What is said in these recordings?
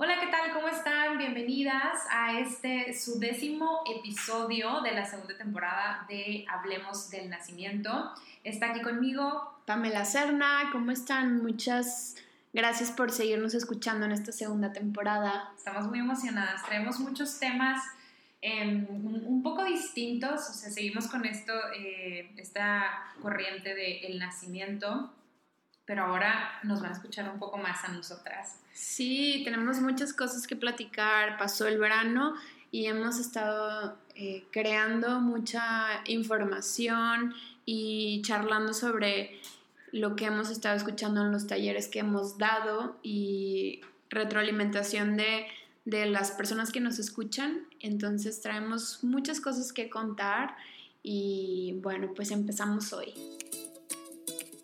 Hola, ¿qué tal? ¿Cómo están? Bienvenidas a este su décimo episodio de la segunda temporada de Hablemos del Nacimiento. Está aquí conmigo Pamela Serna. ¿Cómo están? Muchas gracias por seguirnos escuchando en esta segunda temporada. Estamos muy emocionadas. Traemos muchos temas em, un poco distintos. O sea, seguimos con esto, eh, esta corriente del nacimiento pero ahora nos van a escuchar un poco más a nosotras. Sí, tenemos muchas cosas que platicar. Pasó el verano y hemos estado eh, creando mucha información y charlando sobre lo que hemos estado escuchando en los talleres que hemos dado y retroalimentación de, de las personas que nos escuchan. Entonces traemos muchas cosas que contar y bueno, pues empezamos hoy.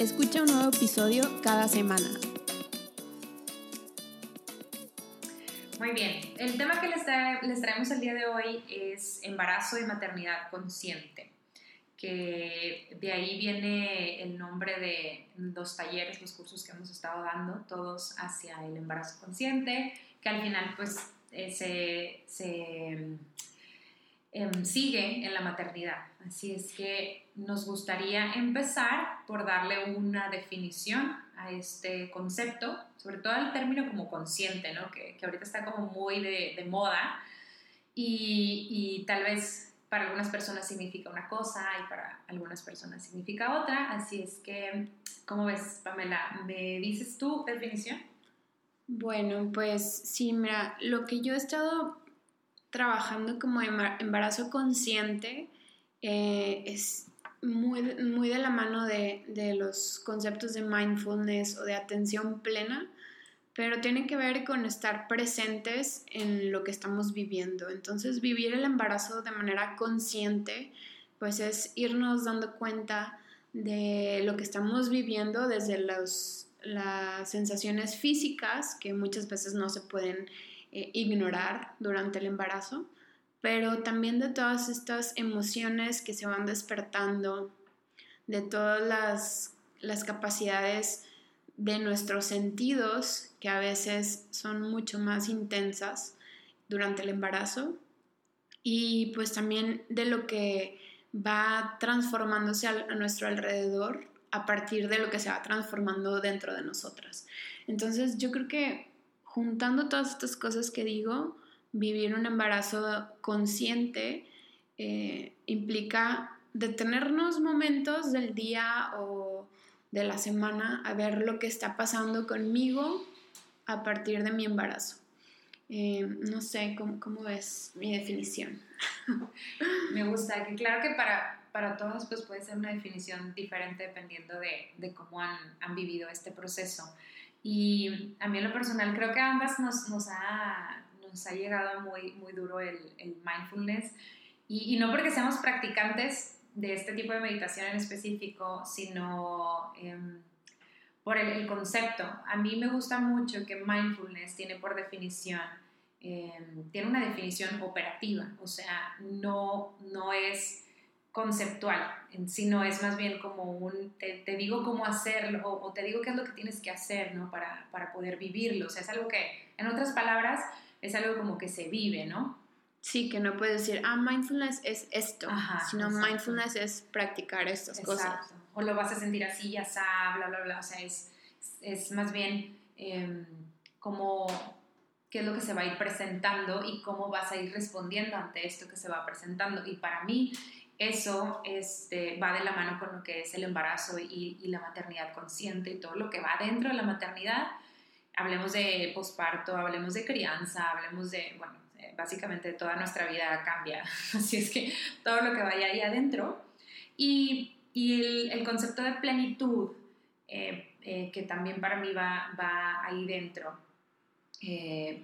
Escucha un nuevo episodio cada semana. Muy bien, el tema que les, traemos el día de hoy es embarazo y maternidad consciente, que de ahí viene el nombre de los talleres, los cursos que hemos estado dando, todos hacia el embarazo consciente, que al final pues eh, se Em, sigue en la maternidad. Así es que nos gustaría empezar por darle una definición a este concepto, sobre todo el término como consciente, ¿no? que, que ahorita está como muy de, de moda y, y, tal vez para algunas personas significa una cosa y para algunas personas significa otra. Así es que, ¿cómo ves, Pamela? ¿Me dices tu definición? Bueno, pues sí, mira, lo que yo he estado trabajando como embarazo consciente eh, es muy, muy de la mano de, de, los conceptos de mindfulness o de atención plena, pero tiene que ver con estar presentes en lo que estamos viviendo. Entonces, vivir el embarazo de manera consciente, pues es irnos dando cuenta de lo que estamos viviendo desde los, las sensaciones físicas, que muchas veces no se pueden eh, ignorar durante el embarazo, pero también de todas estas emociones que se van despertando, de todas las, las capacidades de nuestros sentidos, que a veces son mucho más intensas durante el embarazo, y pues también de lo que va transformándose a, nuestro alrededor a partir de lo que se va transformando dentro de nosotras. Entonces yo creo que juntando todas estas cosas que digo, vivir un embarazo consciente eh, implica detenernos momentos del día o de la semana a ver lo que está pasando conmigo a partir de mi embarazo. Eh, no sé, ¿cómo, ¿cómo, es mi definición? Me gusta, que claro que para, para todos pues puede ser una definición diferente dependiendo de, de cómo han, han, vivido este proceso. Y a mí en lo personal creo que ambas nos, nos, ha, nos ha llegado muy, muy duro el, el mindfulness. Y, y, no porque seamos practicantes de este tipo de meditación en específico, sino eh, por el, el, concepto. A mí me gusta mucho que mindfulness tiene por definición, eh, tiene una definición operativa, o sea, no, no es conceptual, sino es más bien como un, te, digo cómo hacerlo o, te digo qué es lo que tienes que hacer, ¿no? Para, para, poder vivirlo. O sea, es algo que, en otras palabras, es algo como que se vive, ¿no? Sí, que no puedes decir, ah, mindfulness es esto, sino mindfulness es practicar estas cosas. O lo vas a sentir así, ya sabes, bla, bla, bla. O sea, es, es más bien eh, como qué es lo que se va a ir presentando y cómo vas a ir respondiendo ante esto que se va presentando. Y para mí eso este, va de la mano con lo que es el embarazo y, la maternidad consciente y todo lo que va dentro de la maternidad. Hablemos de posparto, hablemos de crianza, hablemos de, bueno, eh, básicamente toda nuestra vida cambia. Así es que todo lo que vaya ahí adentro. Y, y el, concepto de plenitud, eh, eh, que también para mí va, va ahí dentro.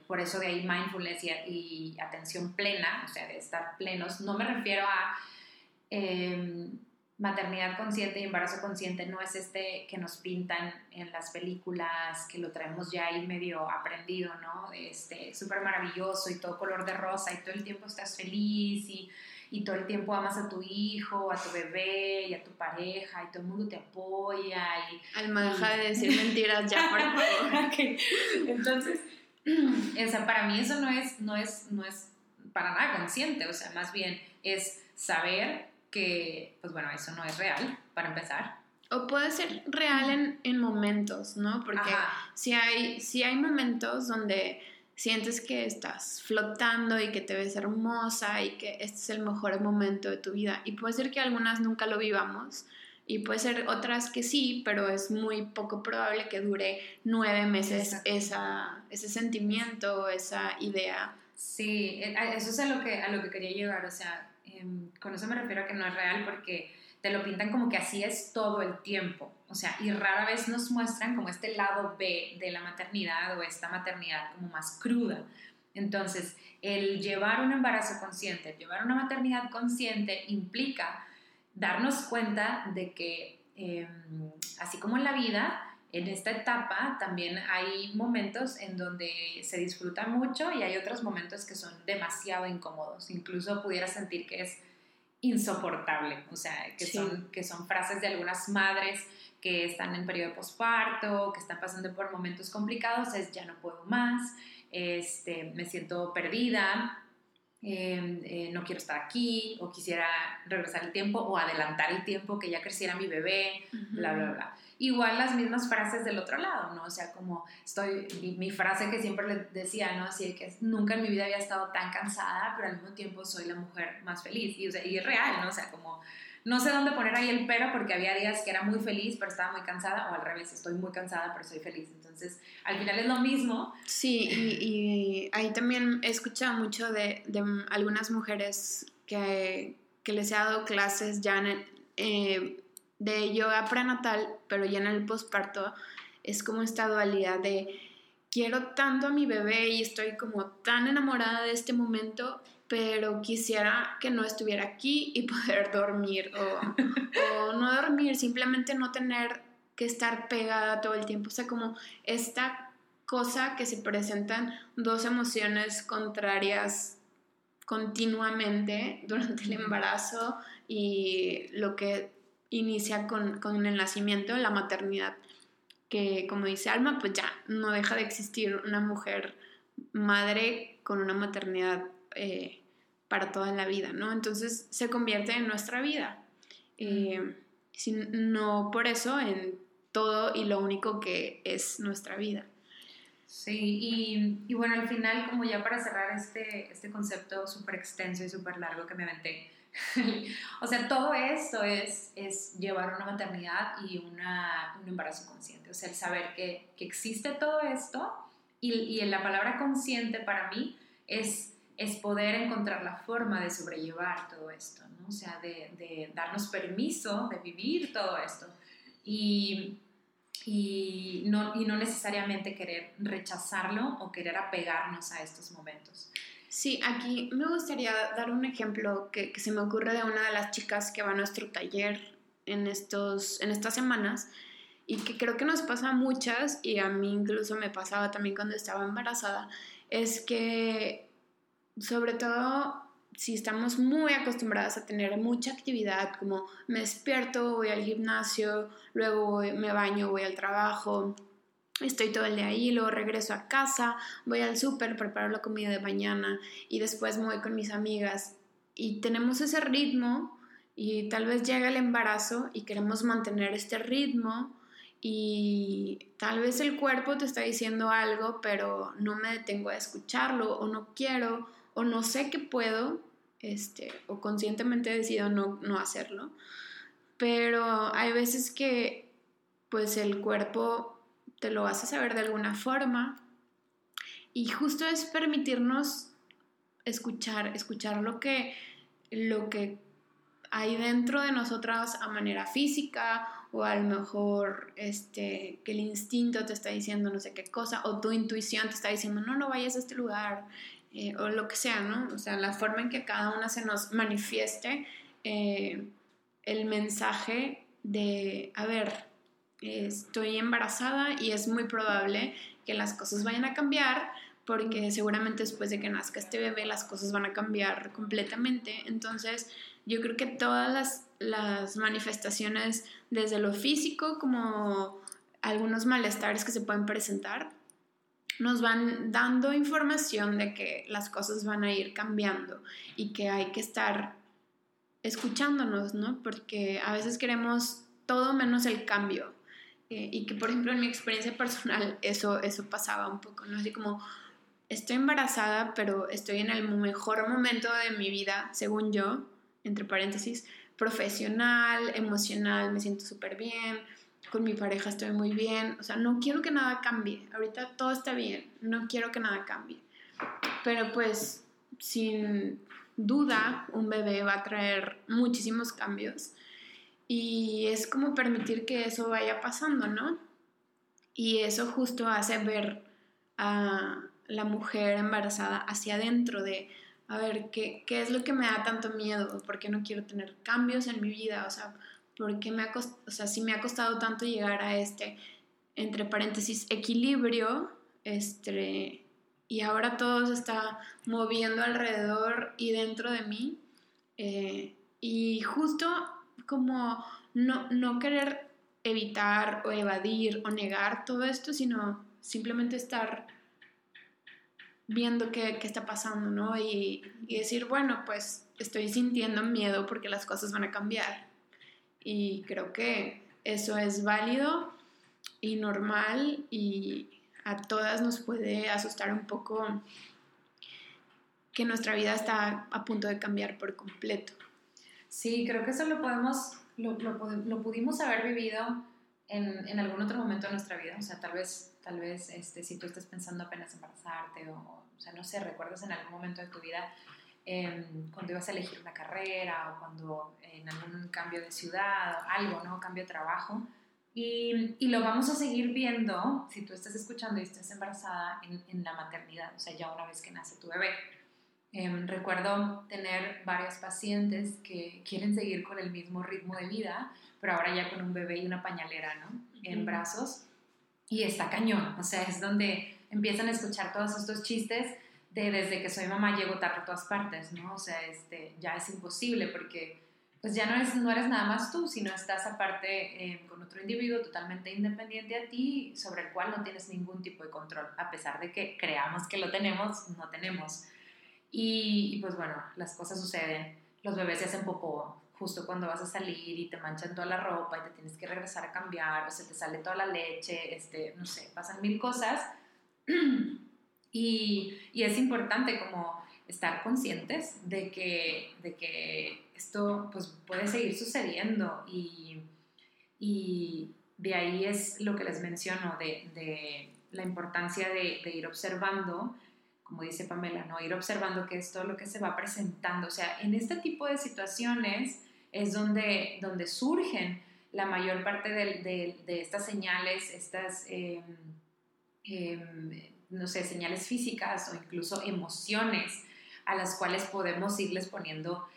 Por eso de ahí mindfulness y, y, atención plena, o sea, de estar plenos. No me refiero a em, maternidad consciente y embarazo consciente no es este que nos pintan en las películas, que lo traemos ya ahí medio aprendido, ¿no? Este, súper maravilloso y todo color de rosa y todo el tiempo estás feliz y, y, todo el tiempo amas a tu hijo, a tu bebé y a tu pareja y todo el mundo te apoya y... Alma, deja de decir mentiras ya, por favor. Entonces, o sea, para mí eso no es, no, es, no es para nada consciente, o sea, más bien es saber que, pues bueno, eso no es real, para empezar. O puede ser real en, en momentos, ¿no? Porque si hay, si hay momentos donde sientes que estás flotando y que te ves hermosa y que este es el mejor momento de tu vida. Y puede ser que algunas nunca lo vivamos y puede ser otras que sí, pero es muy poco probable que dure nueve meses esa, ese sentimiento, esa idea. Sí, eh, eso es a lo que, a lo que quería llegar, o sea, Em, con eso me refiero a que no es real porque te lo pintan como que así es todo el tiempo. O sea, y rara vez nos muestran como este lado B de la maternidad o esta maternidad como más cruda. Entonces, el llevar un embarazo consciente, llevar una maternidad consciente implica darnos cuenta de que, em, así como en la vida, en esta etapa también hay momentos en donde se disfruta mucho y hay otros momentos que son demasiado incómodos. Incluso pudiera sentir que es insoportable, o sea, que, son, que son frases de algunas madres que están en periodo de posparto, que están pasando por momentos complicados, es ya no puedo más, este, me siento perdida, em, eh, no quiero estar aquí, o quisiera regresar el tiempo, o adelantar el tiempo, que ya creciera mi bebé, bla, bla, bla. Igual las mismas frases del otro lado, ¿no? O sea, como estoy, mi, frase que siempre le decía, ¿no? Así que nunca en mi vida había estado tan cansada, pero al mismo tiempo soy la mujer más feliz. Y, o sea, y es real, ¿no? O sea, como no sé dónde poner ahí el pero porque había días que era muy feliz pero estaba muy cansada o al revés, estoy muy cansada pero soy feliz. Entonces, al final es lo mismo. Sí, y, ahí también he escuchado mucho de, de algunas mujeres que, que, les he dado clases ya en, eh, de yoga prenatal, pero ya en el posparto es como esta dualidad de quiero tanto a mi bebé y estoy como tan enamorada de este momento, pero quisiera que no estuviera aquí y poder dormir o, no dormir, simplemente no tener que estar pegada todo el tiempo. O sea, como esta cosa que se presentan dos emociones contrarias continuamente durante el embarazo y lo que inicia con, con, el nacimiento, la maternidad, que como dice Alma, pues ya no deja de existir una mujer madre con una maternidad eh, para toda la vida, ¿no? Entonces se convierte en nuestra vida. Eh, no por eso en todo y lo único que es nuestra vida. Sí, y, y bueno, al final, como ya para cerrar este, este concepto súper extenso y súper largo que me aventé, o sea, todo esto es, es llevar una maternidad y una, un embarazo consciente. O sea, el saber que, que existe todo esto y, y, la palabra consciente para mí es, es poder encontrar la forma de sobrellevar todo esto, ¿no? O sea, de, de darnos permiso de vivir todo esto y, y, no, y no necesariamente querer rechazarlo o querer apegarnos a estos momentos. Sí, aquí me gustaría dar un ejemplo que, se me ocurre de una de las chicas que va a nuestro taller en, estos, en estas semanas y que creo que nos pasa a muchas y a mí incluso me pasaba también cuando estaba embarazada, es que sobre todo si estamos muy acostumbradas a tener mucha actividad, como me despierto, voy al gimnasio, luego me baño, voy al trabajo, Estoy todo el día ahí, luego regreso a casa, voy al súper, preparo la comida de mañana y después me voy con mis amigas. Y tenemos ese ritmo y tal vez llega el embarazo y queremos mantener este ritmo y tal vez el cuerpo te está diciendo algo, pero no me detengo a escucharlo o no quiero o no sé qué puedo, este, o conscientemente decido no, no hacerlo. Pero hay veces que pues el cuerpo te lo a saber de alguna forma. Y justo es permitirnos escuchar, escuchar lo que, lo que hay dentro de nosotras a manera física o a lo mejor este, que el instinto te está diciendo no sé qué cosa, o tu intuición te está diciendo, no, no vayas a este lugar, eh, o lo que sea, ¿no? O sea, la forma en que cada una se nos manifieste eh, el mensaje de, a ver, estoy embarazada y es muy probable que las cosas vayan a cambiar porque seguramente después de que nazca este bebé las cosas van a cambiar completamente. Entonces, yo creo que todas las, las manifestaciones, desde lo físico como algunos malestares que se pueden presentar, nos van dando información de que las cosas van a ir cambiando y que hay que estar escuchándonos, ¿no? Porque a veces queremos todo menos el cambio. Eh, y que, por ejemplo, en mi experiencia personal eso, eso pasaba un poco, ¿no? Así como, estoy embarazada, pero estoy en el mejor momento de mi vida, según yo, entre paréntesis, profesional, emocional, me siento súper bien, con mi pareja estoy muy bien, o sea, no quiero que nada cambie, ahorita todo está bien, no quiero que nada cambie. Pero pues, sin duda, un bebé va a traer muchísimos cambios y es como permitir que eso vaya pasando, ¿no? Y eso justo hace ver a la mujer embarazada hacia adentro de, a ver, ¿qué, ¿qué, es lo que me da tanto miedo? ¿Por qué no quiero tener cambios en mi vida? O sea, ¿por qué me ha costado, o sea, me ha costado tanto llegar a este, entre paréntesis, equilibrio, este, y ahora todo se está moviendo alrededor y dentro de mí? Eh, y justo como no, no querer evitar o evadir o negar todo esto, sino simplemente estar viendo qué, qué está pasando, ¿no? Y, y, decir, bueno, pues estoy sintiendo miedo porque las cosas van a cambiar. Y creo que eso es válido y normal y a todas nos puede asustar un poco que nuestra vida está a punto de cambiar por completo. Sí, creo que eso lo podemos, lo, lo, lo pudimos haber vivido en, en, algún otro momento de nuestra vida. O sea, tal vez, tal vez este, si tú estás pensando apenas embarazarte o, o sea, no sé, recuerdas en algún momento de tu vida eh, cuando ibas a elegir una carrera o cuando en algún cambio de ciudad, algo, ¿no? Cambio de trabajo. Y, y, lo vamos a seguir viendo si tú estás escuchando y estás embarazada en, en la maternidad, o sea, ya una vez que nace tu bebé. Eh, recuerdo tener varios pacientes que quieren seguir con el mismo ritmo de vida, pero ahora ya con un bebé y una pañalera, ¿no? En brazos. Y está cañón, o sea, es donde empiezan a escuchar todos estos chistes de desde que soy mamá llego tarde a todas partes, ¿no? O sea, este, ya es imposible porque pues ya no eres, no eres nada más tú, sino estás aparte eh, con otro individuo totalmente independiente a ti, sobre el cual no tienes ningún tipo de control, a pesar de que creamos que lo tenemos, no tenemos. Y, y pues bueno, las cosas suceden, los bebés se hacen popó justo cuando vas a salir y te manchan toda la ropa y te tienes que regresar a cambiar, o se te sale toda la leche, este, no sé, pasan mil cosas. y, es importante como estar conscientes de que, de que esto pues, puede seguir sucediendo y, y, de ahí es lo que les menciono, de, de la importancia de, ir observando, como dice Pamela, ¿no? ir observando que es todo lo que se va presentando. O sea, en este tipo de situaciones es donde, donde surgen la mayor parte de, de estas señales, estas... Eh, eh, no sé, señales físicas o incluso emociones a las cuales podemos irles poniendo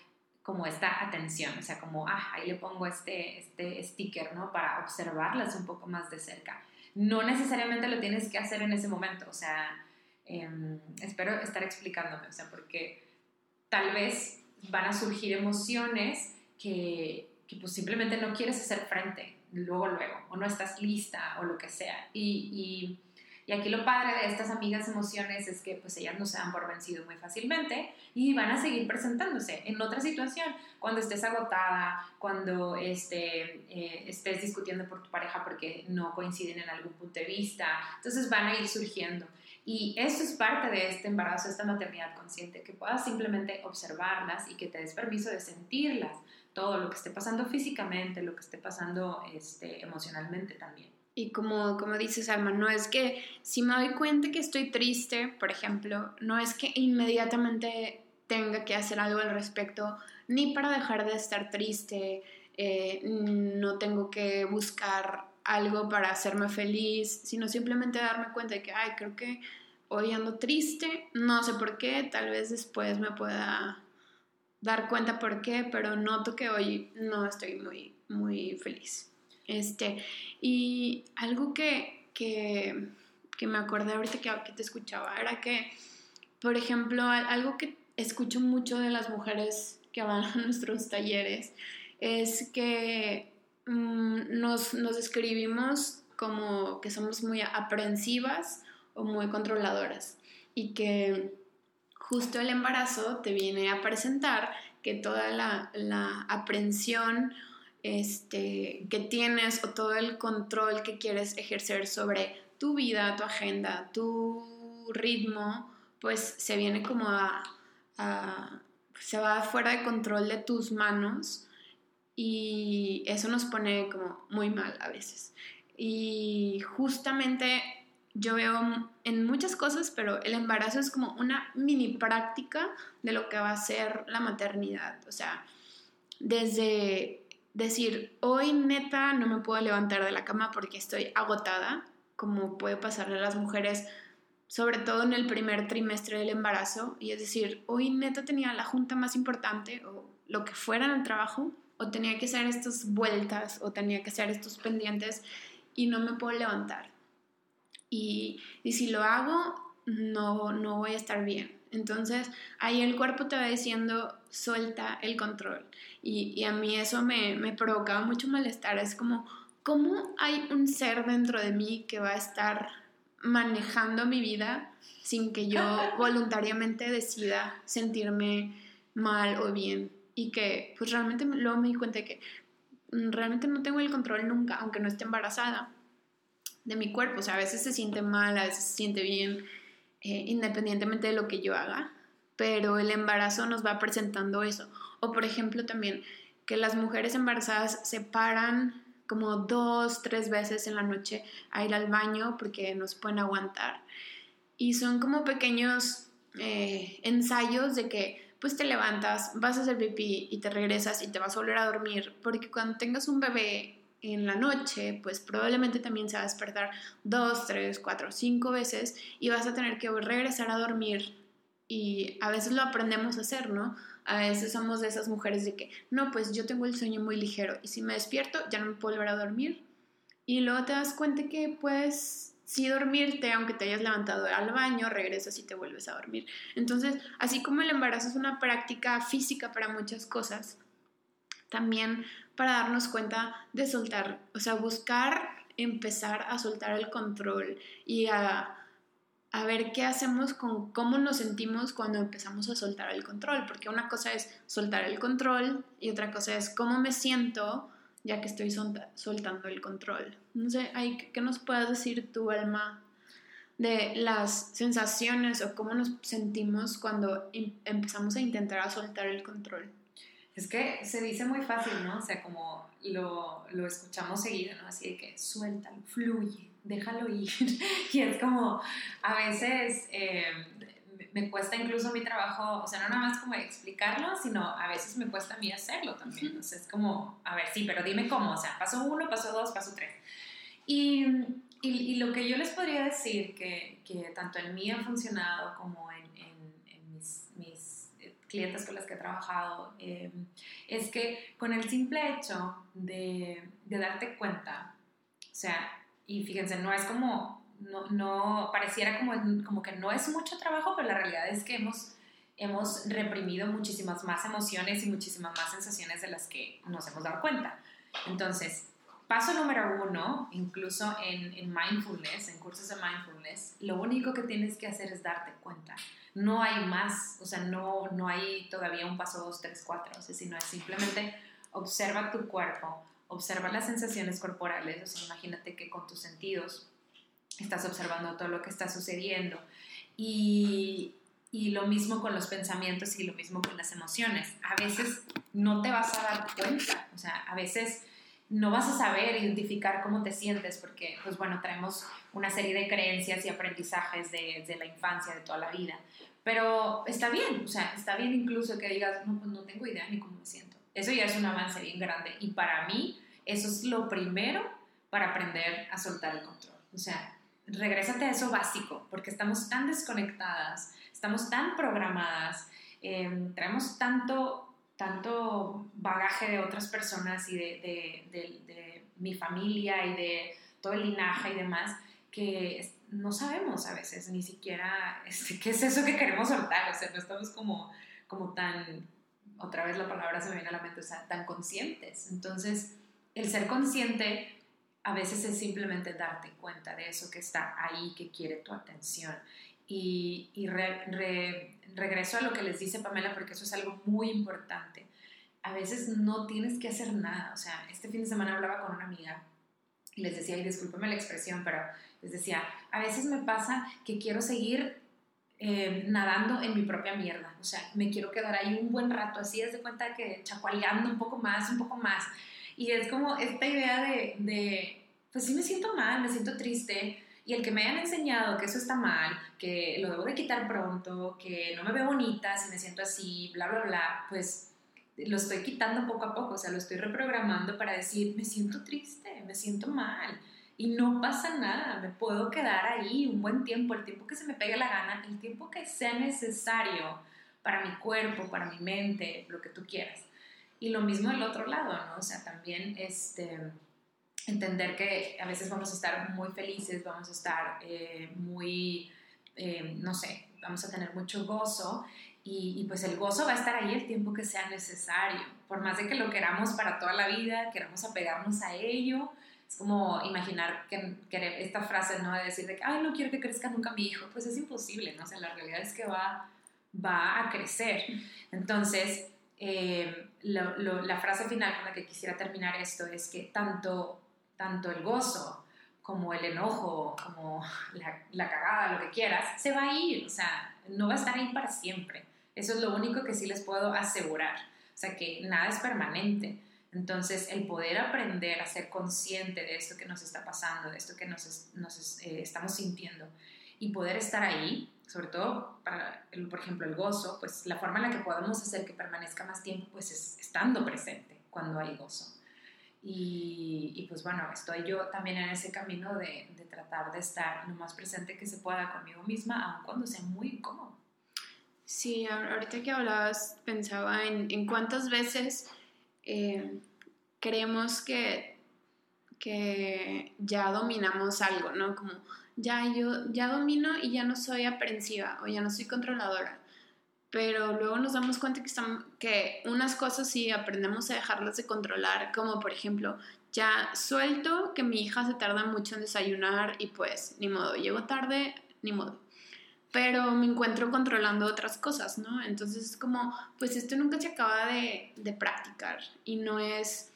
como esta atención, o sea, como, ah, ahí le pongo este, este sticker, ¿no? Para observarlas un poco más de cerca. No necesariamente lo tienes que hacer en ese momento, o sea, eh, espero estar explicándome, o sea, porque tal vez van a surgir emociones que, que pues simplemente no quieres hacer frente luego, luego, o no estás lista o lo que sea. Y y aquí lo padre de estas amigas emociones es que pues ellas no se dan por vencido muy fácilmente y van a seguir presentándose en otra situación, cuando estés agotada, cuando este, eh, estés discutiendo por tu pareja porque no coinciden en algún punto de vista, entonces van a ir surgiendo. Y eso es parte de este embarazo, esta maternidad consciente, que puedas simplemente observarlas y que te des permiso de sentirlas, todo lo que esté pasando físicamente, lo que esté pasando este, emocionalmente también. Y como, como dices, Alma, no es que si me doy cuenta que estoy triste, por ejemplo, no es que inmediatamente tenga que hacer algo al respecto, ni para dejar de estar triste, eh, no tengo que buscar algo para hacerme feliz, sino simplemente darme cuenta de que, ay, creo que hoy ando triste, no sé por qué, tal vez después me pueda dar cuenta por qué, pero noto que hoy no estoy muy, muy feliz. Este, y algo que, que, que me acordé ahorita que, que te escuchaba era que, por ejemplo, algo que escucho mucho de las mujeres que van a nuestros talleres es que mm, nos, nos describimos como que somos muy aprensivas o muy controladoras y que justo el embarazo te viene a presentar que toda la, la aprensión este, que tienes o todo el control que quieres ejercer sobre tu vida, tu agenda, tu ritmo, pues se viene como a, a se va fuera de control de tus manos y eso nos pone como muy mal a veces. Y justamente yo veo en muchas cosas, pero el embarazo es como una mini práctica de lo que va a ser la maternidad. O sea, desde decir, hoy neta no me puedo levantar de la cama porque estoy agotada, como puede pasarle a las mujeres, sobre todo en el primer trimestre del embarazo, y es decir, hoy neta tenía la junta más importante o lo que fuera en el trabajo, o tenía que hacer estas vueltas, o tenía que hacer estos pendientes, y no me puedo levantar y, si lo hago, no, no voy a estar bien. Entonces ahí el cuerpo te va diciendo, suelta el control. Y, a mí eso me, me, provocaba mucho malestar. Es como, ¿cómo hay un ser dentro de mí que va a estar manejando mi vida sin que yo voluntariamente decida sentirme mal o bien? Y que pues realmente luego me di cuenta de que realmente no tengo el control nunca, aunque no esté embarazada de mi cuerpo. O sea, a veces se siente mal, a veces se siente bien, eh, independientemente de lo que yo haga. Pero el embarazo nos va presentando eso. O por ejemplo también que las mujeres embarazadas se paran como dos, tres veces en la noche a ir al baño porque no se pueden aguantar. Y son como pequeños eh, ensayos de que pues te levantas, vas a hacer pipí y te regresas y te vas a volver a dormir, porque cuando tengas un bebé en la noche, pues probablemente también se va a despertar dos, tres, cuatro, cinco veces y vas a tener que regresar a dormir y a veces lo aprendemos a hacer, ¿no? A veces somos de esas mujeres de que, no, pues yo tengo el sueño muy ligero y si me despierto ya no me puedo volver a dormir. Y luego te das cuenta que puedes sí dormirte, aunque te hayas levantado al baño, regresas y te vuelves a dormir. Entonces, así como el embarazo es una práctica física para muchas cosas, también para darnos cuenta de soltar, o sea, buscar empezar a soltar el control y a, a ver qué hacemos con cómo nos sentimos cuando empezamos a soltar el control, porque una cosa es soltar el control y otra cosa es cómo me siento ya que estoy soltando el control. No sé, ¿qué nos puedes decir tu alma de las sensaciones o cómo nos sentimos cuando em, empezamos a intentar soltar el control? Es que se dice muy fácil, ¿no? O sea, como lo, lo escuchamos seguido, ¿no? Así de que suéltalo, fluye, déjalo ir. y es como, a veces eh, me cuesta incluso mi trabajo, o sea, no nada más como explicarlo, sino a veces me cuesta a mí hacerlo también. O sea, es como, a ver, sí, pero dime cómo, o sea, paso uno, paso dos, paso tres. Y, y, y lo que yo les podría decir que, que tanto en mí ha funcionado como en, clientes con las que he trabajado, eh, es que con el simple hecho de, de, darte cuenta, o sea, y fíjense, no es como, no, no, pareciera como, como que no es mucho trabajo, pero la realidad es que hemos, hemos reprimido muchísimas más emociones y muchísimas más sensaciones de las que nos hemos dado cuenta. Entonces, paso número uno, incluso en, en mindfulness, en cursos de mindfulness, lo único que tienes que hacer es darte cuenta no hay más, o sea, no, no hay todavía un paso 2, 3, 4, o sea, sino es simplemente observa tu cuerpo, observa las sensaciones corporales, o sea, imagínate que con tus sentidos estás observando todo lo que está sucediendo y, y lo mismo con los pensamientos y lo mismo con las emociones. A veces no te vas a dar cuenta, o sea, a veces no vas a saber identificar cómo te sientes porque, pues bueno, traemos una serie de creencias y aprendizajes de, de, la infancia, de toda la vida. Pero está bien, o sea, está bien incluso que digas, no, pues no tengo idea ni cómo me siento. Eso ya es un avance bien grande. Y para mí, eso es lo primero para aprender a soltar el control. O sea, regrésate a eso básico, porque estamos tan desconectadas, estamos tan programadas, em, traemos tanto, tanto bagaje de otras personas y de, de, de, mi familia y de todo el linaje y demás, que no sabemos a veces ni siquiera este, qué es eso que queremos soltar, o sea, no estamos como, como tan, otra vez la palabra se me viene a la mente, o sea, tan conscientes. Entonces, el ser consciente a veces es simplemente darte cuenta de eso que está ahí, que quiere tu atención. Y, y regreso a lo que les dice Pamela porque eso es algo muy importante. A veces no tienes que hacer nada. O sea, este fin de semana hablaba con una amiga y les decía, y discúlpeme la expresión, pero les decía, a veces me pasa que quiero seguir eh, nadando en mi propia mierda. O sea, me quiero quedar ahí un buen rato, así, de cuenta que chacualeando un poco más, un poco más. Y es como esta idea de, de, pues sí me siento mal, me siento triste. Y el que me hayan enseñado que eso está mal, que lo debo de quitar pronto, que no me veo bonita si me siento así, bla, bla, bla, pues lo estoy quitando poco a poco, o sea, lo estoy reprogramando para decir, me siento triste, me siento mal. Y no pasa nada, me puedo quedar ahí un buen tiempo, el tiempo que se me pegue la gana, el tiempo que sea necesario para mi cuerpo, para mi mente, lo que tú quieras. Y lo mismo del otro lado, ¿no? O sea, también este, entender que a veces vamos a estar muy felices, vamos a estar eh, muy, eh, no sé, vamos a tener mucho gozo y, pues el gozo va a estar ahí el tiempo que sea necesario. Por más de que lo queramos para toda la vida, queramos apegarnos a ello, es como imaginar que, que esta frase, ¿no? De decir de que, ay, no quiero que crezca nunca mi hijo, pues es imposible, ¿no? O sea, la realidad es que va, va a crecer. Entonces, eh, la frase final con la que quisiera terminar esto es que tanto, tanto el gozo como el enojo, como la, la, cagada, lo que quieras, se va a ir, o sea, no va a estar ahí para siempre. Eso es lo único que sí les puedo asegurar, o sea, que nada es permanente. Entonces, el poder aprender a ser consciente de esto que nos está pasando, de esto que nos, eh, estamos sintiendo y poder estar ahí, sobre todo para, por ejemplo, el gozo, pues la forma en la que podemos hacer que permanezca más tiempo, pues es estando presente cuando hay gozo. Y, y pues bueno, estoy yo también en ese camino de, de, tratar de estar lo más presente que se pueda conmigo misma, aun cuando sea muy incómodo. Sí, ahorita que hablabas pensaba en, en cuántas veces eh, creemos que, que ya dominamos algo, ¿no? Como ya yo ya domino y ya no soy aprensiva o ya no soy controladora. Pero luego nos damos cuenta que, estamos, que unas cosas sí aprendemos a dejarlas de controlar, como por ejemplo, ya suelto que mi hija se tarda mucho en desayunar y pues ni modo, llego tarde, ni modo. Pero me encuentro controlando otras cosas, ¿no? Entonces es como, pues esto nunca se acaba de, de practicar y no es,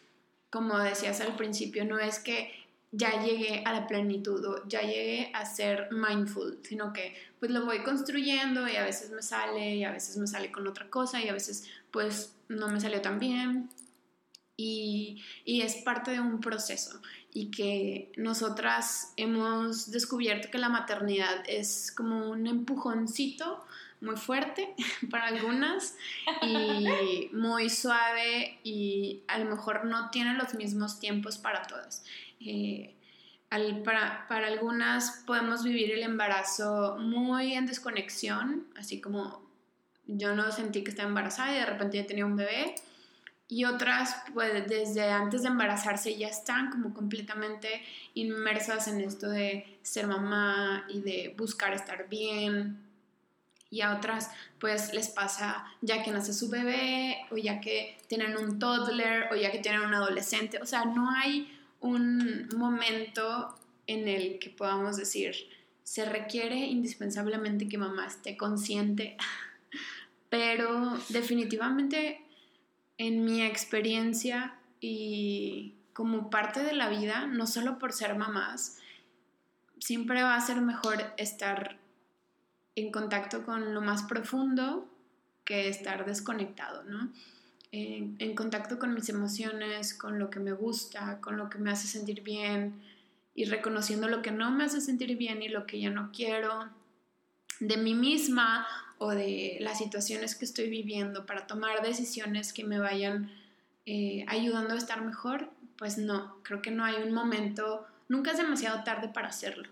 como decías al principio, no es que ya llegué a la plenitud o ya llegué a ser mindful, sino que pues lo voy construyendo y a veces me sale y a veces me sale con otra cosa y a veces pues no me salió tan bien y, y es parte de un proceso y que nosotras hemos descubierto que la maternidad es como un empujoncito muy fuerte para algunas y muy suave y a lo mejor no tiene los mismos tiempos para todas. Eh, para, para, algunas podemos vivir el embarazo muy en desconexión, así como yo no sentí que estaba embarazada y de repente ya tenía un bebé. Y otras, pues desde antes de embarazarse ya están como completamente inmersas en esto de ser mamá y de buscar estar bien. Y a otras, pues les pasa ya que nace su bebé, o ya que tienen un toddler, o ya que tienen un adolescente. O sea, no hay un momento en el que podamos decir, se requiere indispensablemente que mamá esté consciente, pero definitivamente en mi experiencia y como parte de la vida, no solo por ser mamás, siempre va a ser mejor estar en contacto con lo más profundo que estar desconectado, ¿no? En, contacto con mis emociones, con lo que me gusta, con lo que me hace sentir bien y reconociendo lo que no me hace sentir bien y lo que ya no quiero de mí misma o de las situaciones que estoy viviendo para tomar decisiones que me vayan eh, ayudando a estar mejor, pues no, creo que no hay un momento, nunca es demasiado tarde para hacerlo.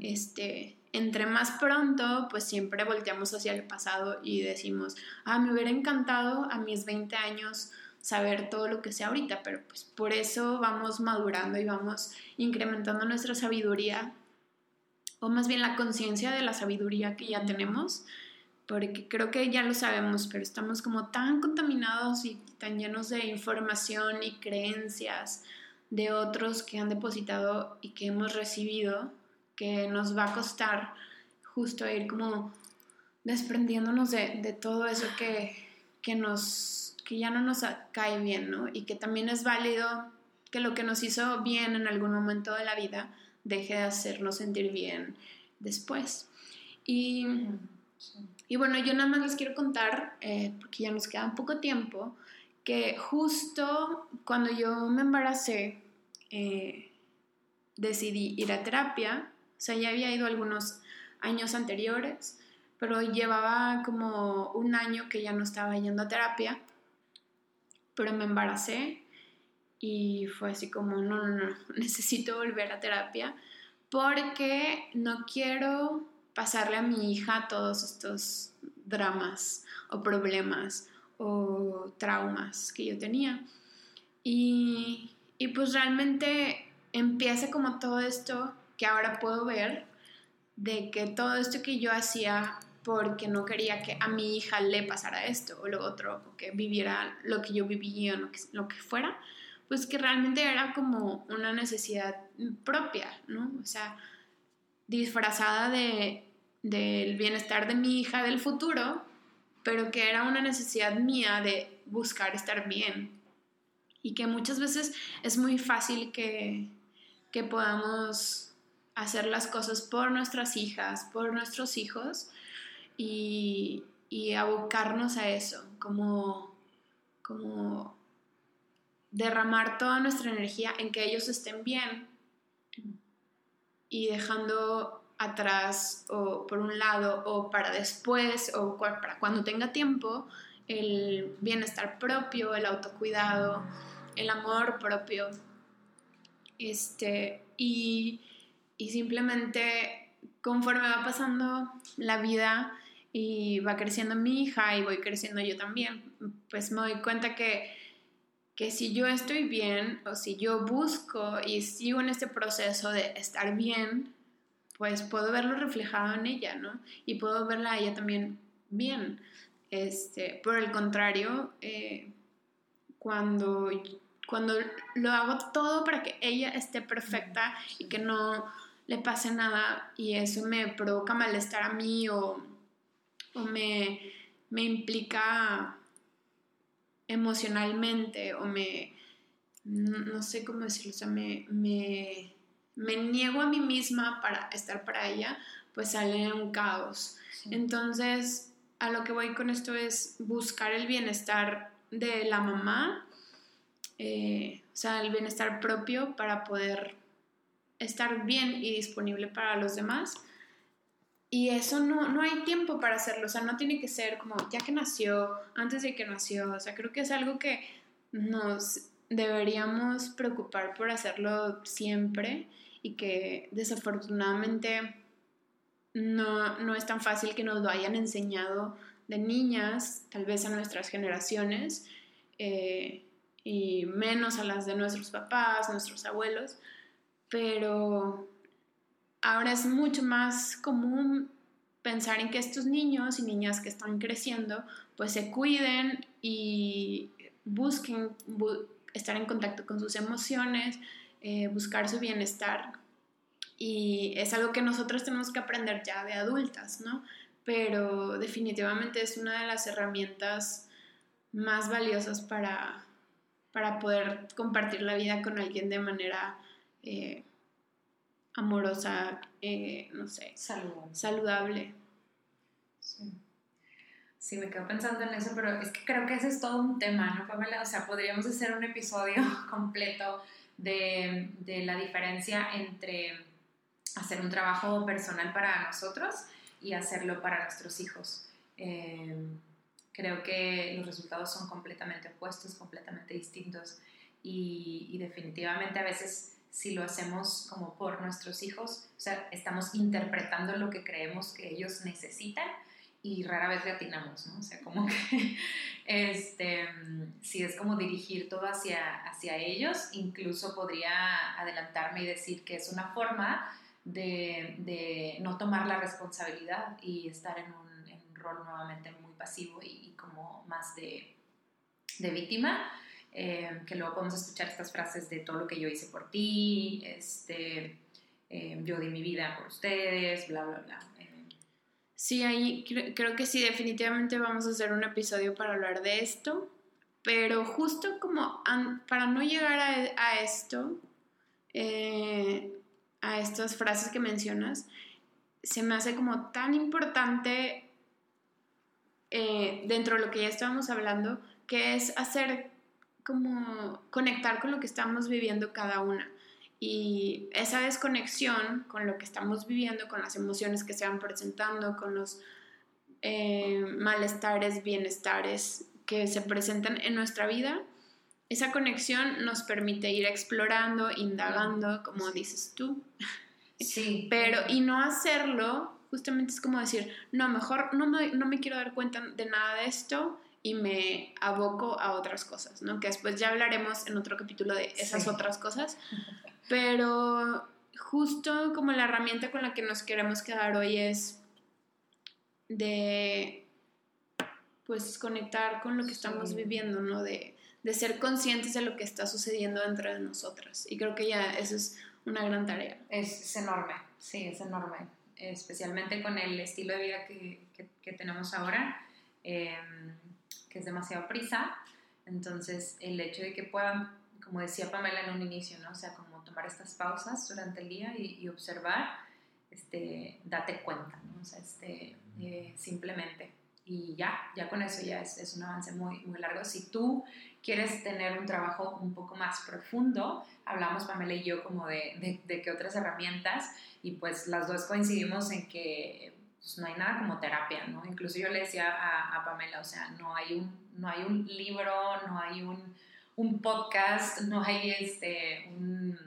Este, entre más pronto, pues siempre volteamos hacia el pasado y decimos, ah, me hubiera encantado a mis 20 años saber todo lo que sé ahorita, pero pues por eso vamos madurando y vamos incrementando nuestra sabiduría, o más bien la conciencia de la sabiduría que ya tenemos, porque creo que ya lo sabemos, pero estamos como tan contaminados y tan llenos de información y creencias de otros que han depositado y que hemos recibido, que nos va a costar justo ir como desprendiéndonos de, de todo eso que, que nos que ya no nos cae bien, ¿no? Y que también es válido que lo que nos hizo bien en algún momento de la vida deje de hacernos sentir bien después. Y, y bueno, yo nada más les quiero contar, eh, porque ya nos queda un poco tiempo, que justo cuando yo me embaracé, eh, decidí ir a terapia, o sea, ya había ido algunos años anteriores, pero llevaba como un año que ya no estaba yendo a terapia pero me embaracé y fue así como, no, no, no, necesito volver a terapia porque no quiero pasarle a mi hija todos estos dramas o problemas o traumas que yo tenía. Y, y pues realmente empieza como todo esto que ahora puedo ver, de que todo esto que yo hacía porque no quería que a mi hija le pasara esto o lo otro, o que viviera lo que yo vivía o lo que, lo que fuera, pues que realmente era como una necesidad propia, ¿no? O sea, disfrazada de, del bienestar de mi hija del futuro, pero que era una necesidad mía de buscar estar bien. Y que muchas veces es muy fácil que, que podamos hacer las cosas por nuestras hijas, por nuestros hijos, y, abocarnos a eso, como, como derramar toda nuestra energía en que ellos estén bien y dejando atrás o por un lado o para después o para cuando tenga tiempo el bienestar propio, el autocuidado, el amor propio. Este, y, y simplemente conforme va pasando la vida, y va creciendo mi hija y voy creciendo yo también, pues me doy cuenta que, que si yo estoy bien o si yo busco y sigo en este proceso de estar bien, pues puedo verlo reflejado en ella, ¿no? Y puedo verla a ella también bien. Este, por el contrario, eh, cuando, cuando lo hago todo para que ella esté perfecta y que no le pase nada y eso me provoca malestar a mí o o me, implica emocionalmente o me, no, sé cómo decirlo, o sea, me, me, niego a mí misma para estar para ella, pues sale un caos. Entonces, a lo que voy con esto es buscar el bienestar de la mamá, eh, o sea, el bienestar propio para poder estar bien y disponible para los demás. Y eso no, no hay tiempo para hacerlo, o sea, no tiene que ser como ya que nació, antes de que nació, o sea, creo que es algo que nos deberíamos preocupar por hacerlo siempre y que desafortunadamente no, no es tan fácil que nos lo hayan enseñado de niñas, tal vez a nuestras generaciones, eh, y menos a las de nuestros papás, nuestros abuelos, pero ahora es mucho más común pensar en que estos niños y niñas que están creciendo pues se cuiden y busquen estar en contacto con sus emociones, eh, buscar su bienestar. Y es algo que nosotros tenemos que aprender ya de adultas, ¿no? Pero definitivamente es una de las herramientas más valiosas para, para poder compartir la vida con alguien de manera eh, amorosa, eh, no sé, saludable. saludable. Sí. sí. me quedo pensando en eso, pero es que creo que ese es todo un tema, ¿no, Pamela? O sea, podríamos hacer un episodio completo de, de la diferencia entre hacer un trabajo personal para nosotros y hacerlo para nuestros hijos. Eh, creo que los resultados son completamente opuestos, completamente distintos y, y definitivamente a veces si lo hacemos como por nuestros hijos, o sea, estamos interpretando lo que creemos que ellos necesitan y rara vez le atinamos, ¿no? O sea, como que, este, si es como dirigir todo hacia, hacia ellos, incluso podría adelantarme y decir que es una forma de, de no tomar la responsabilidad y estar en un, en rol nuevamente muy pasivo y, y como más de, de víctima. Eh, que luego podemos escuchar estas frases de todo lo que yo hice por ti, este, eh, yo di mi vida por ustedes, bla, bla, bla. Sí, ahí creo, que sí, definitivamente vamos a hacer un episodio para hablar de esto, pero justo como para no llegar a, esto, eh, a estas frases que mencionas, se me hace como tan importante eh, dentro de lo que ya estábamos hablando, que es hacer como conectar con lo que estamos viviendo cada una. Y esa desconexión con lo que estamos viviendo, con las emociones que se van presentando, con los eh, malestares, bienestares que se presentan en nuestra vida, esa conexión nos permite ir explorando, indagando, como dices tú. Sí. Pero, y no hacerlo, justamente es como decir, no, mejor no me, no me quiero dar cuenta de nada de esto y me aboco a otras cosas, ¿no? Que después ya hablaremos en otro capítulo de esas otras cosas. Pero justo como la herramienta con la que nos queremos quedar hoy es de pues conectar con lo que estamos viviendo, ¿no? De, de, ser conscientes de lo que está sucediendo dentro de nosotras. Y creo que ya eso es una gran tarea. Es, enorme, sí, es enorme. Especialmente con el estilo de vida que, que, tenemos ahora, em, que es demasiado prisa. Entonces, el hecho de que puedan, como decía Pamela en un inicio, ¿no? O sea, como tomar estas pausas durante el día y, observar, este, date cuenta, ¿no? O sea, este, eh, simplemente. Y ya, ya con eso ya es, es, un avance muy, muy largo. Si tú quieres tener un trabajo un poco más profundo, hablamos Pamela y yo como de, de, de qué otras herramientas y pues las dos coincidimos en que pues, no hay nada como terapia, ¿no? Incluso yo le decía a, Pamela, o sea, no hay un, no hay un libro, no hay un, podcast, no hay este, un,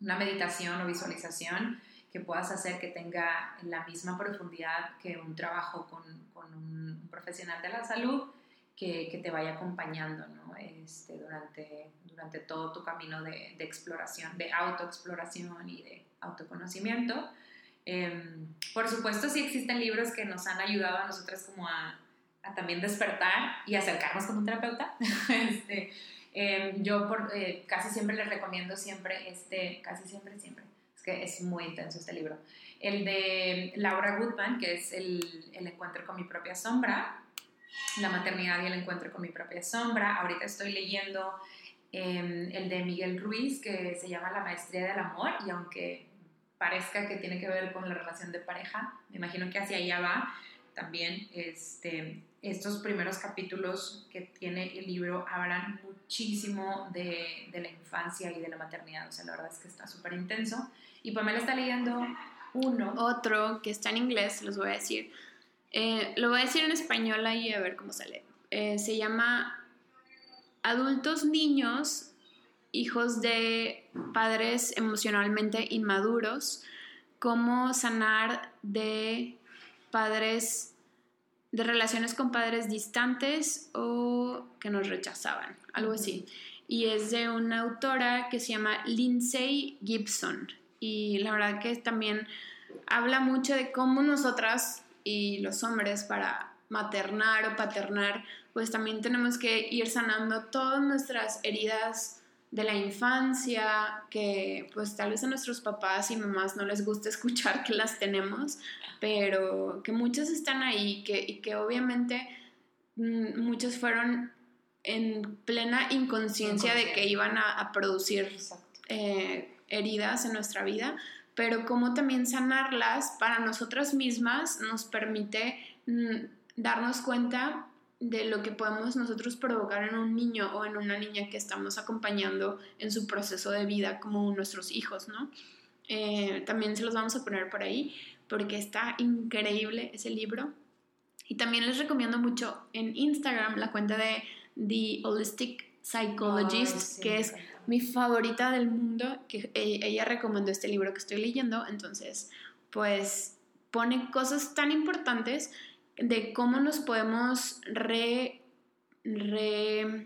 una meditación o visualización que puedas hacer que tenga la misma profundidad que un trabajo con, con un profesional de la salud que, que te vaya acompañando ¿no? este, durante, durante todo tu camino de, exploración, de autoexploración y de autoconocimiento. Eh, por supuesto, sí existen libros que nos han ayudado a nosotras como a, también despertar y acercarnos con un terapeuta. este, Em, yo eh, casi siempre les recomiendo siempre este, casi siempre, siempre, es que es muy intenso este libro, el de Laura Goodman, que es el, el encuentro con mi propia sombra, la maternidad y el encuentro con mi propia sombra. Ahorita estoy leyendo em, el de Miguel Ruiz, que se llama La Maestría del Amor, y aunque parezca que tiene que ver con la relación de pareja, me imagino que hacia allá va también. Este, estos primeros capítulos que tiene el libro hablan muchísimo de, de, la infancia y de la maternidad. O sea, la verdad es que está súper intenso. Y Pamela está leyendo uno. Otro que está en inglés, los voy a decir. Eh, lo voy a decir en español ahí a ver cómo sale. Eh, se llama Adultos Niños, hijos de padres emocionalmente inmaduros, cómo sanar de padres de relaciones con padres distantes o que nos rechazaban, algo así. Y es de una autora que se llama Lindsay Gibson. Y la verdad que también habla mucho de cómo nosotras y los hombres para maternar o paternar, pues también tenemos que ir sanando todas nuestras heridas de la infancia, que pues tal vez a nuestros papás y mamás no les gusta escuchar que las tenemos, pero que muchas están ahí que, y que obviamente mm, muchos fueron en plena inconsciencia de que iban a, producir eh, heridas en nuestra vida, pero como también sanarlas para nosotras mismas nos permite mm, darnos cuenta de lo que podemos nosotros provocar en un niño o en una niña que estamos acompañando en su proceso de vida como nuestros hijos, ¿no? Eh, también se los vamos a poner por ahí porque está increíble ese libro. Y también les recomiendo mucho en Instagram la cuenta de The Holistic Psychologist, sí, que es mi favorita del mundo, que e- ella recomendó este libro que estoy leyendo, entonces pues pone cosas tan importantes de cómo nos podemos re, re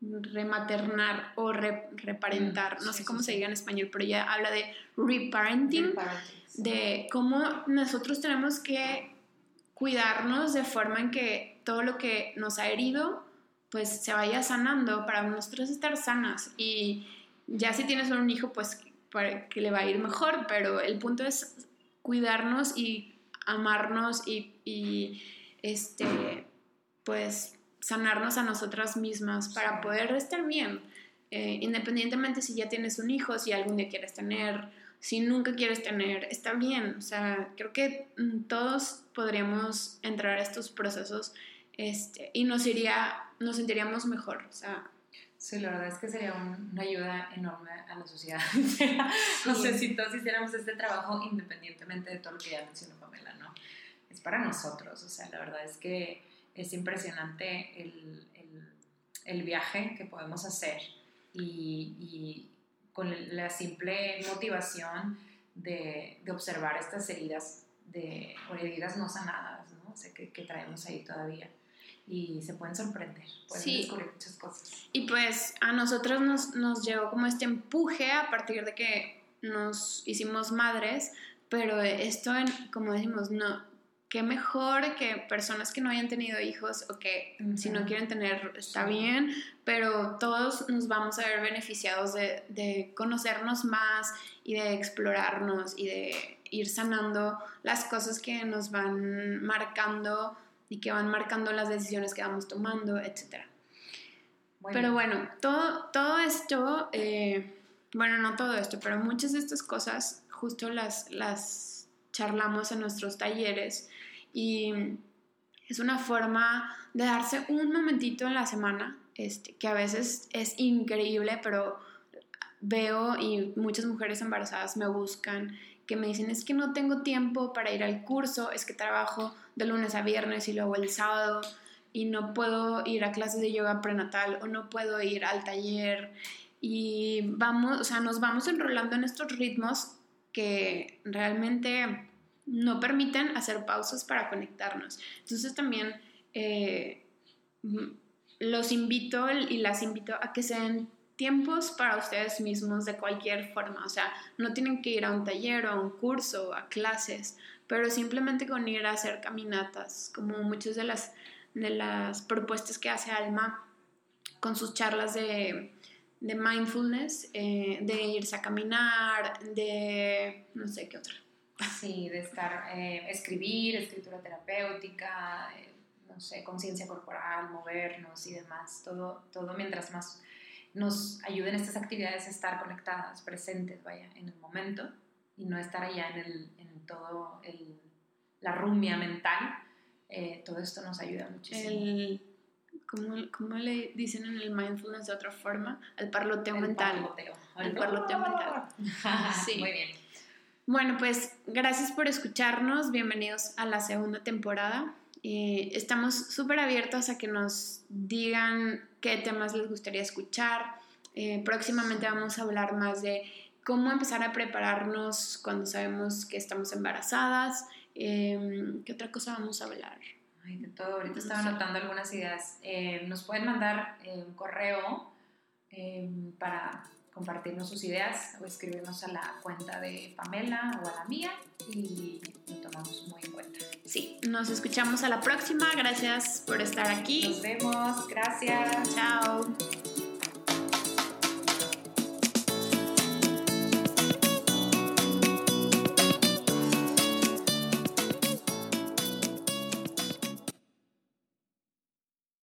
rematernar o re- reparentar, Mm, no sí, sé cómo sí, se diga en español, pero ella habla de reparenting, de cómo nosotros tenemos que cuidarnos de forma en que todo lo que nos ha herido pues se vaya sanando para nosotros estar sanas. Y ya si tienes un hijo pues para que le va a ir mejor, pero el punto es cuidarnos y amarnos y, y, este pues sanarnos a nosotras mismas para poder estar bien, Eh, independientemente si ya tienes un hijo, si algún día quieres tener, si nunca quieres tener, está bien. O sea, creo que mm, todos podríamos entrar a estos procesos este, y nos iría, nos sentiríamos mejor. O sea, Sí, la verdad es que sería un- una ayuda enorme a la sociedad. no Sí. sé si todos hiciéramos este trabajo independientemente de todo lo que ya mencionó. Es para nosotros, o sea, la verdad es que es impresionante el, el- el viaje que podemos hacer y, y con la simple motivación de, de observar estas heridas, de, o heridas no sanadas, ¿no? O sea, que, que traemos ahí todavía. Y se pueden sorprender, pueden Sí. descubrir muchas cosas. Y pues a nosotros nos, nos llegó como este empuje a partir de que nos hicimos madres, pero esto, en, como decimos, no, qué mejor que personas que no hayan tenido hijos o que si no quieren tener está Sí. bien, pero todos nos vamos a ver beneficiados de, de conocernos más y de explorarnos y de ir sanando las cosas que nos van marcando y que van marcando las decisiones que vamos tomando. Muy Pero bueno, todo, todo esto, eh, bueno, no todo esto, pero muchas de estas cosas justo las, las charlamos en nuestros talleres y es una forma de darse un momentito en la semana, este, que a veces es increíble, pero veo y muchas mujeres embarazadas me buscan que me dicen es que no tengo tiempo para ir al curso, es que trabajo de lunes a viernes y luego el sábado y no puedo ir a clases de yoga prenatal o no puedo ir al taller y vamos, o sea, nos vamos enrolando en estos ritmos que realmente no permiten hacer pausas para conectarnos. Entonces también eh, los invito y las invito a que sean tiempos para ustedes mismos de cualquier forma. O sea, no tienen que ir a un taller o a un curso o a clases, pero simplemente con ir a hacer caminatas, como muchas de las, de las propuestas que hace Alma con sus charlas de, de mindfulness, eh, de irse a caminar, de no sé qué otra. Sí, de estar, eh, escribir, escritura terapéutica, eh, no sé, conciencia corporal, movernos y demás, todo, todo mientras más nos ayuden estas actividades a estar conectadas, presentes, vaya, en el momento y no estar allá en, el, en todo el, la rumia mental, eh, todo esto nos ayuda muchísimo. El, ¿cómo, cómo le dicen en el mindfulness de otra forma? El parloteo mental. parloteo. El parloteo mental. Sí. Muy bien. Bueno, pues gracias por escucharnos. Bienvenidos a la segunda temporada. Eh, estamos súper abiertos a que nos digan qué temas les gustaría escuchar. Eh, próximamente vamos a hablar más de cómo empezar a prepararnos cuando sabemos que estamos embarazadas. Eh, ¿Qué otra cosa vamos a hablar? Ay, de todo. Ahorita estaba anotando algunas ideas. Eh, nos pueden mandar un correo eh, para compartirnos sus ideas o escribirnos a la cuenta de Pamela o a la mía y lo tomamos muy en cuenta. Sí, nos escuchamos a la próxima. Gracias por estar aquí. Nos vemos. Gracias. Chao.